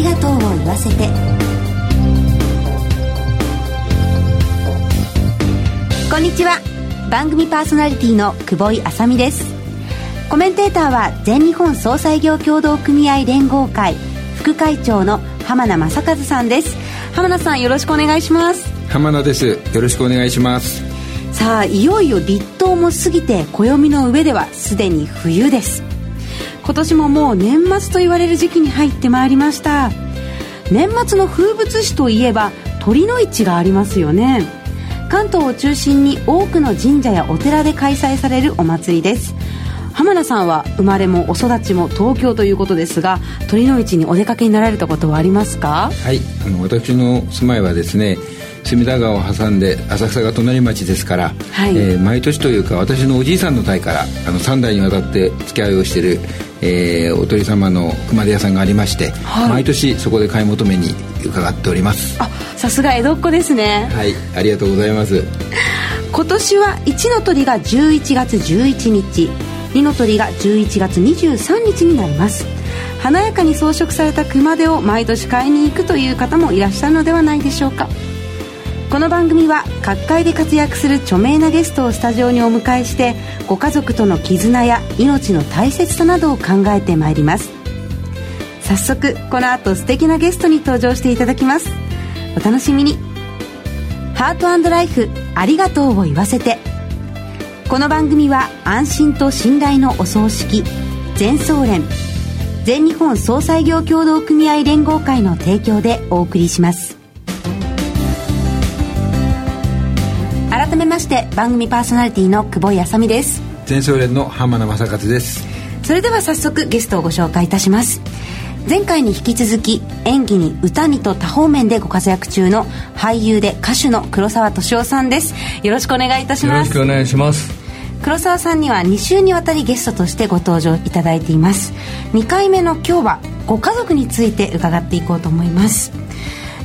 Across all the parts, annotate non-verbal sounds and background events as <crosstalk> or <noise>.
りがとうを言わせて。こんにちは。番組パーソナリティの久保井あさみです。コメンテーターは全日本総裁業協同組合連合会副会長の浜名正和さんです。浜名さんよろしくお願いします。浜名です。よろしくお願いします。さあいよいよ立冬も過ぎて暦の上ではすでに冬です今年ももう年末と言われる時期に入ってまいりました。年末の風物詩といえば鳥の市がありますよね。関東を中心に多くの神社やお寺で開催されるお祭りです。浜田さんは生まれもお育ちも東京ということですが鳥の市にお出かけになられたことはありますか？はい。あの私の住まいはですね隅田川を挟んで浅草が隣町ですから、はい、えー、毎年というか私のおじいさんの代からあの3代にわたって付き合いをしている、えー、お鳥様の熊手屋さんがありまして、はい、毎年そこで買い求めに伺っております。あさすが江戸っ子ですね。はいありがとうございます。<laughs> 今年は1の鳥が11月11日二の鳥が11月23日になります。華やかに装飾された熊手を毎年買いに行くという方もいらっしゃるのではないでしょうかこの番組は各界で活躍する著名なゲストをスタジオにお迎えしてご家族との絆や命の大切さなどを考えてまいります。早速この後素敵なゲストに登場していただきます。お楽しみに。ハートライフありがとうを言わせて。この番組は安心と信頼のお葬式全総連全日本総裁業協同組合連合会の提供でお送りします。して番組パーソナリティの久保井あさみです。全総連の浜名正和です。それでは早速ゲストをご紹介いたします。前回に引き続き演技に歌にと多方面でご活躍中の俳優で歌手の黒沢敏夫さんです。よろしくお願いいたします。よろしくお願いします。黒沢さんには2週にわたりゲストとしてご登場いただいています。2回目の今日はご家族について伺っていこうと思います。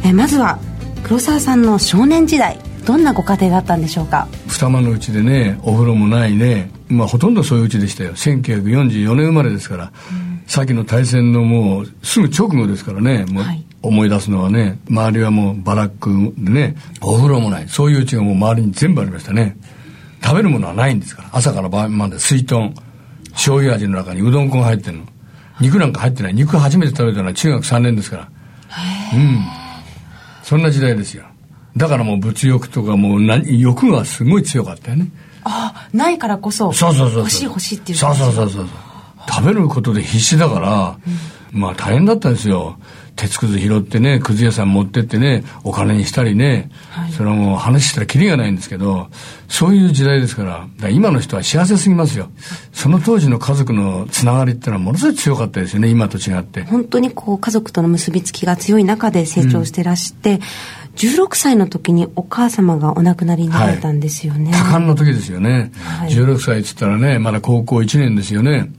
えまずは黒沢さんの少年時代どんなご家庭だったんでしょうか？二間のうちでねお風呂もないね。まあほとんどそういううちでしたよ。1944年生まれですから、うん、先の大戦のもうすぐ直後ですからね。もう、思い出すのはね周りはもうバラックでねお風呂もない。そういううちがもう周りに全部ありましたね。食べるものはないんですから。朝から晩まで水豚醤油味の中にうどん粉が入ってるの。肉なんか入ってない。肉初めて食べたのは中学3年ですから。うん。そんな時代ですよだからもう物欲とかもう何欲がすごい強かったよね。ああないからこそそうそうそう欲しい欲しいっていうそうそうそうそう。食べることで必死だから、うん、まあ大変だったんですよ。鉄くず拾ってね、くず屋さん持ってってね、お金にしたりね、はい、それはもう話したらキリがないんですけど、そういう時代ですから、から今の人は幸せすぎますよ。その当時の家族のつながりっていうのはものすごい強かったですよね、今と違って。本当にこう、家族との結びつきが強い中で成長してらして、うん16歳の時にお母様がお亡くなりになられたんですよね。はい、多感の時ですよね。はい、16歳っつったらね、まだ高校1年ですよね。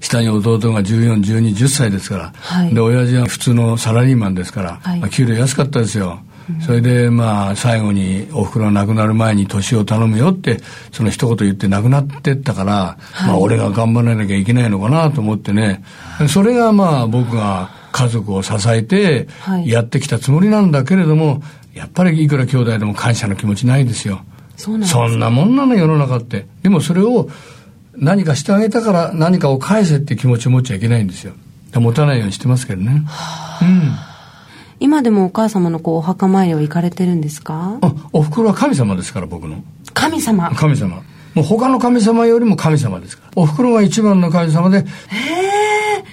下に弟が14、12、10歳ですから、はい、で、親父は普通のサラリーマンですから、はい、まあ、給料安かったですよ。それでまあ最後におふくろが亡くなる前に年を頼むよってその一言言って亡くなってったから、はい、まあ俺が頑張らなきゃいけないのかなと思ってね。それがまあ僕が家族を支えてやってきたつもりなんだけれども、やっぱりいくら兄弟でも感謝の気持ちないですよ。そんそんなもんなの世の中って。でもそれを何かしてあげたから何かを返せって気持ちを持っちゃいけないんですよ。持たないようにしてますけどね。うん。今でもお母様のこうお墓参りを行かれてるんですか？あ、お袋は神様ですから、僕の。神様神様。もう他の神様よりも神様ですから。お袋が一番の神様で。へえ。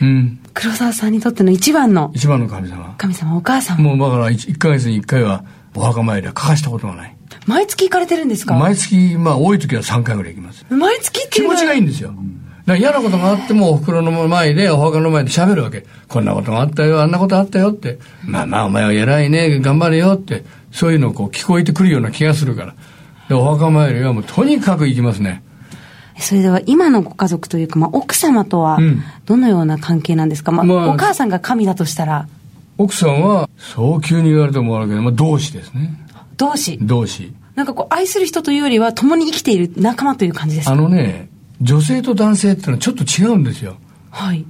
うん。黒沢さんにとっての一番の。一番の神様。神様、お母様。もうだから1、1ヶ月に1回はお墓参りは欠かしたことがない。毎月行かれてるんですか？毎月、まあ多い時は3回ぐらい行きます。毎月気持ちがいいんですよ。だ嫌なことがあってもお袋の前で、お墓の前で喋るわけ。こんなことがあったよ、あんなことあったよって。まあまあお前は偉いね、頑張れよって。そういうのこう聞こえてくるような気がするから。で、お墓参りはもうとにかく行きますね。それでは今のご家族というか、まあ、奥様とはどのような関係なんですか、まあ、まあ、お母さんが神だとしたら。奥さんは早急に言われてもらうけど、まあ、同志ですね。同志。同志。なんかこう愛する人というよりは共に生きている仲間という感じですか？あのね女性と男性ってのはちょっと違うんですよ。はい。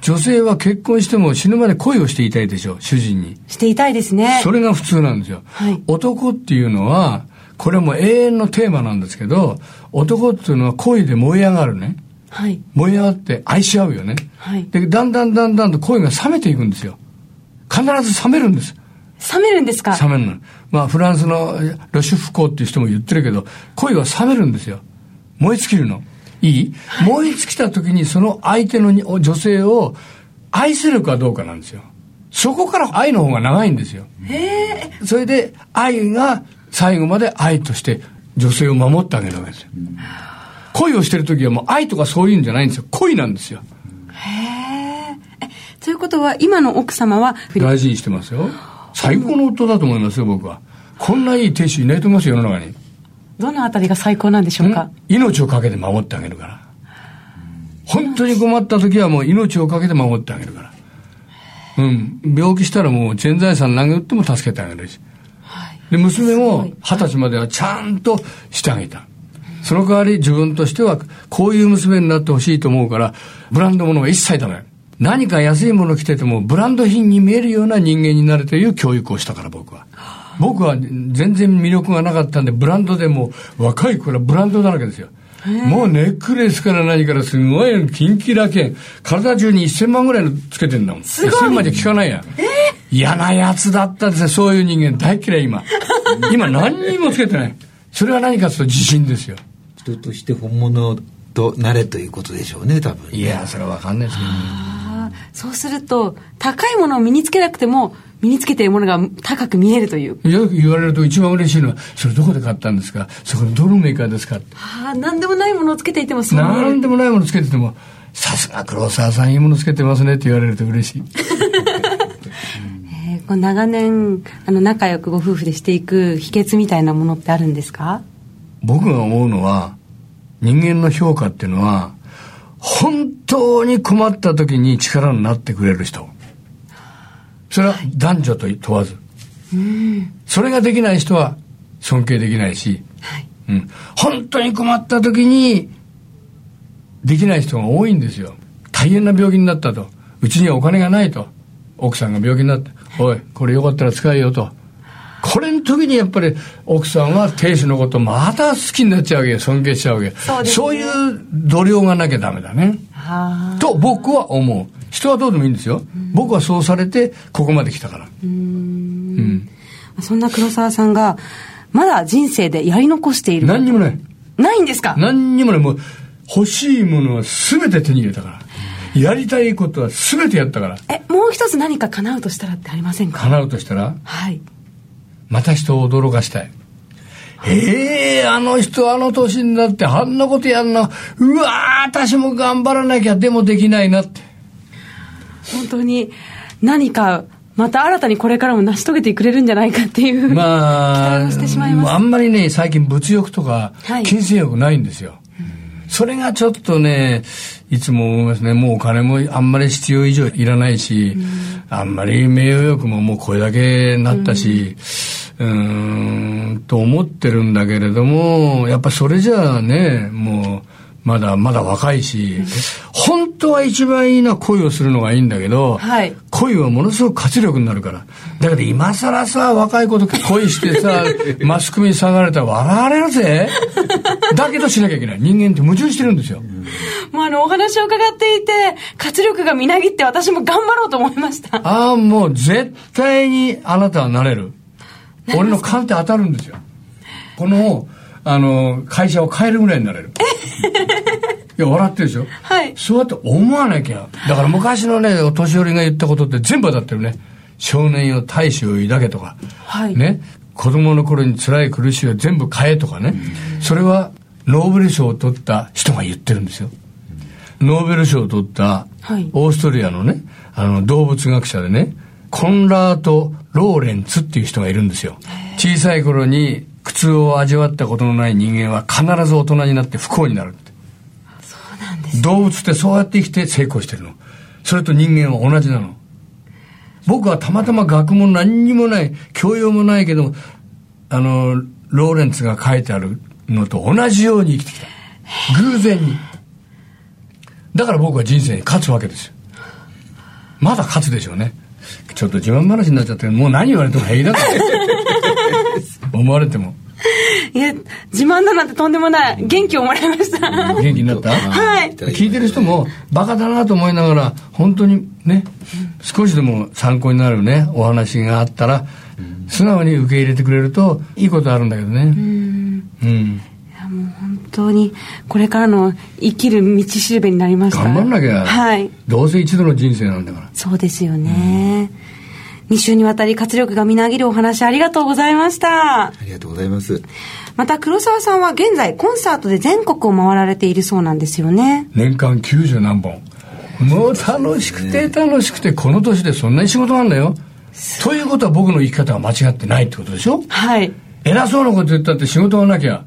女性は結婚しても死ぬまで恋をしていたいでしょ、主人に。していたいですね。それが普通なんですよ。はい、男っていうのは、これも永遠のテーマなんですけど、男っていうのは恋で燃え上がるね。はい、燃え上がって愛し合うよね。はい、で、だんだんだんだんと恋が冷めていくんですよ。必ず冷めるんです。冷めるんですか？冷めるの。まあ、フランスのロシュフコーっていう人も言ってるけど、恋は冷めるんですよ。燃え尽きるの。いい、はい、燃え尽きた時にその相手の女性を愛せるかどうかなんですよ。そこから愛の方が長いんですよ。へそれで愛が最後まで愛として女性を守ってあげるわけですよ。恋をしてる時はもう愛とかそういうんじゃないんですよ。恋なんですよ。へえ。ということは今の奥様は大事にしてますよ。最高の夫だと思いますよ、僕は。こんないい亭主いないと思いますよ、世の中に。どのあたりが最高なんでしょうか？命をかけて守ってあげるから。本当に困った時はもう命をかけて守ってあげるから。うん。病気したらもう全財産投げ打っても助けてあげるし。はい、で、娘も二十歳まではちゃんとしてあげた。その代わり自分としてはこういう娘になってほしいと思うから、ブランド物は一切ダメ。何か安いもの着ててもブランド品に見えるような人間になるという教育をしたから僕は。僕は全然魅力がなかったんで、ブランドでも若い頃はブランドだらけですよ。もうネックレスから何からすごいキンキラケン。体中に1000万ぐらいのつけてんだもん。1000万じゃ効かないや。嫌なやつだったですよ。そういう人間大嫌い今。今何にもつけてない。それは何かというと自信ですよ。人として本物となれということでしょうね、多分、いや、それはわかんないですけどね。そうすると、高いものを身につけなくても、身につけているものが高く見えるという。よく言われると一番嬉しいのは、それどこで買ったんですか？そこのどのメーカーですか？はあ、なんでもないものをつけていてもそうなんでもないものをつけてても、さすが黒沢さんいいものつけてますねって言われると嬉しい。<laughs> えー、こう長年あの仲良くご夫婦でしていく秘訣みたいなものってあるんですか？僕が思うのは人間の評価っていうのは本当に困った時に力になってくれる人それは男女と問わず、うん、それができない人は尊敬できないし、はい。うん、本当に困った時にできない人が多いんですよ。大変な病気になったと。うちにはお金がないと。奥さんが病気になって「おいこれよかったら使えよ」と。これの時にやっぱり奥さんは亭主のことまた好きになっちゃうわけ尊敬しちゃうわけそう、ね,、そういう度量がなきゃダメだね。と僕は思う人はどうでもいいんですよ、僕はそうされてここまで来たから。うん。そんな黒沢さんがまだ人生でやり残している。何にもない。ないんですか？何にもない。もう欲しいものは全て手に入れたから。やりたいことは全てやったから。えもう一つ何か叶うとしたらってありませんか？叶うとしたら？はい。また人を驚かしたい。ええー、あの人あの年になってあんなことやんなうわ私も頑張らなきゃでもできないなって本当に何かまた新たにこれからも成し遂げてくれるんじゃないかっていうまあ、してしまいます。あんまりね最近物欲とか金銭欲ないんですよ、はい、それがちょっとねいつも思いますね。もうお金もあんまり必要以上いらないし、あんまり名誉欲ももうこれだけなったし、うん、と思ってるんだけれどもやっぱそれじゃあねもうまだまだ若いし、本当は一番いいのは恋をするのがいいんだけど、はい、恋はものすごく活力になるから。だけど今更さ、若い子と恋してさ、<laughs> マスコミに下がれたら笑われるぜ。だけどしなきゃいけない。人間って矛盾してるんですよ。もうあの、お話を伺っていて、活力がみなぎって私も頑張ろうと思いました。ああ、もう絶対にあなたはなれる。俺の勘って当たるんですよ。この、あの、会社を変えるぐらいになれる。いや、笑ってるでしょ？はい。そうやって思わなきゃ。だから昔のね、お年寄りが言ったことって全部当たってるね。少年よ大志を抱けとか。はい。ね？子供の頃に辛い苦しいを全部変えとかね。それは、ノーベル賞を取った人が言ってるんですよ。ノーベル賞を取った、オーストリアのね、あの、動物学者でね、コンラート・ローレンツっていう人がいるんですよ。小さい頃に苦痛を味わったことのない人間は必ず大人になって不幸になるそうなんです、ね、動物ってそうやって生きて成功してるの。それと人間は同じなの。僕はたまたま学問何にもない教養もないけどあのローレンツが書いてあるのと同じように生きてきた。偶然に。だから僕は人生に勝つわけですよ。まだ勝つでしょうね。ちょっと自慢話になっちゃってもう何言われても平気だと思われても <laughs> いや、自慢だなんてとんでもない。元気をもらいました。元気になった？<laughs> はい。聞いてる人も、バカだなと思いながら、本当にね、少しでも参考になるね、お話があったら、素直に受け入れてくれると、いいことあるんだけどね。うん。うん。もう本当にこれからの生きる道しるべになりました頑張んなきゃ、はい、どうせ一度の人生なんだからそうですよね、うん2週にわたり活力がみなぎるお話ありがとうございました。ありがとうございます。また黒沢さんは現在コンサートで全国を回られているそうなんですよね。年間90何本。もう楽しくて楽しくて、この年でそんなに仕事なんだよ。ということは僕の生き方は間違ってないってことでしょ？はい。偉そうなこと言ったって仕事がなきゃ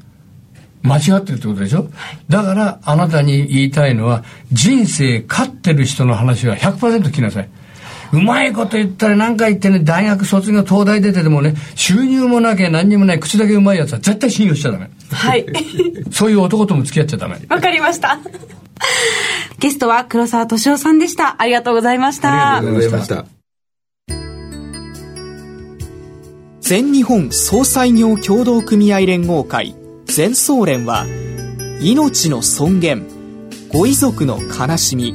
間違ってるってことでしょ、はい、だからあなたに言いたいのは人生勝ってる人の話は100%聞きなさい。うまいこと言ったら何か言ってね、大学卒業、東大出ててもね、収入もなきゃ何にもない、口だけうまいやつは絶対信用しちゃダメ。はい。<laughs> そういう男とも付き合っちゃダメ。わかりました。ゲストは黒沢敏夫さんでした。ありがとうございました。ありがとうございました。全日本総裁業協同組合連合会全総連は命の尊厳ご遺族の悲しみ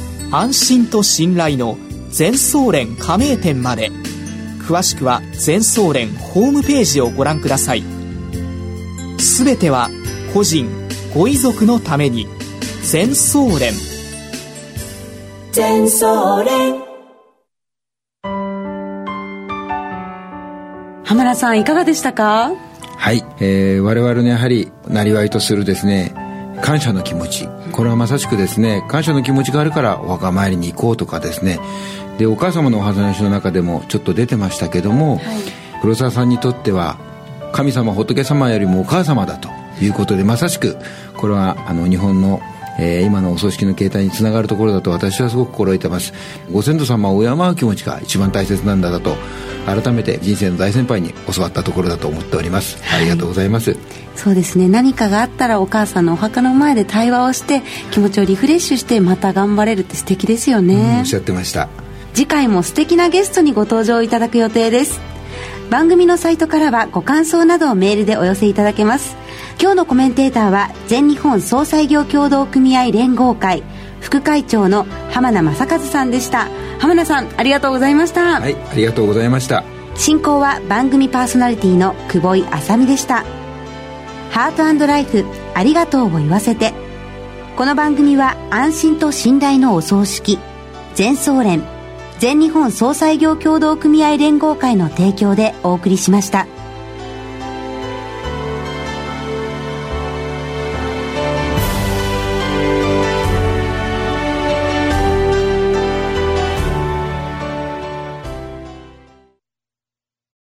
安心と信頼の全総連加盟店まで。詳しくは全総連ホームページをご覧ください。すべては個人ご遺族のために。全総連。全総連。浜田さんいかがでしたか？はい、えー、我々のやはりなりわいとするですね感謝の気持ち。これはまさしくですね感謝の気持ちがあるからお墓参りに行こうとかですね。でお母様のお話の中でもちょっと出てましたけども、はい、黒沢さんにとっては神様仏様よりもお母様だということでまさしくこれはあの日本のえー、今のお葬式の形態につながるところだと私はすごく心得てます。ご先祖様を敬う気持ちが一番大切なんだと改めて人生の大先輩に教わったところだと思っております、はい、ありがとうございます。そうですね。何かがあったらお母さんのお墓の前で対話をして気持ちをリフレッシュしてまた頑張れるって素敵ですよね、うん、おっしゃってました。次回も素敵なゲストにご登場いただく予定です。番組のサイトからはご感想などをメールでお寄せいただけます今日のコメンテーターは全日本総裁業協同組合連合会副会長の浜名正和さんでした。浜名さんありがとうございました。はいありがとうございました。進行は番組パーソナリティの久保井麻美でした。ハートライフありがとうを言わせて。この番組は安心と信頼のお葬式全総連全日本総裁業協同組合連合会の提供でお送りしました。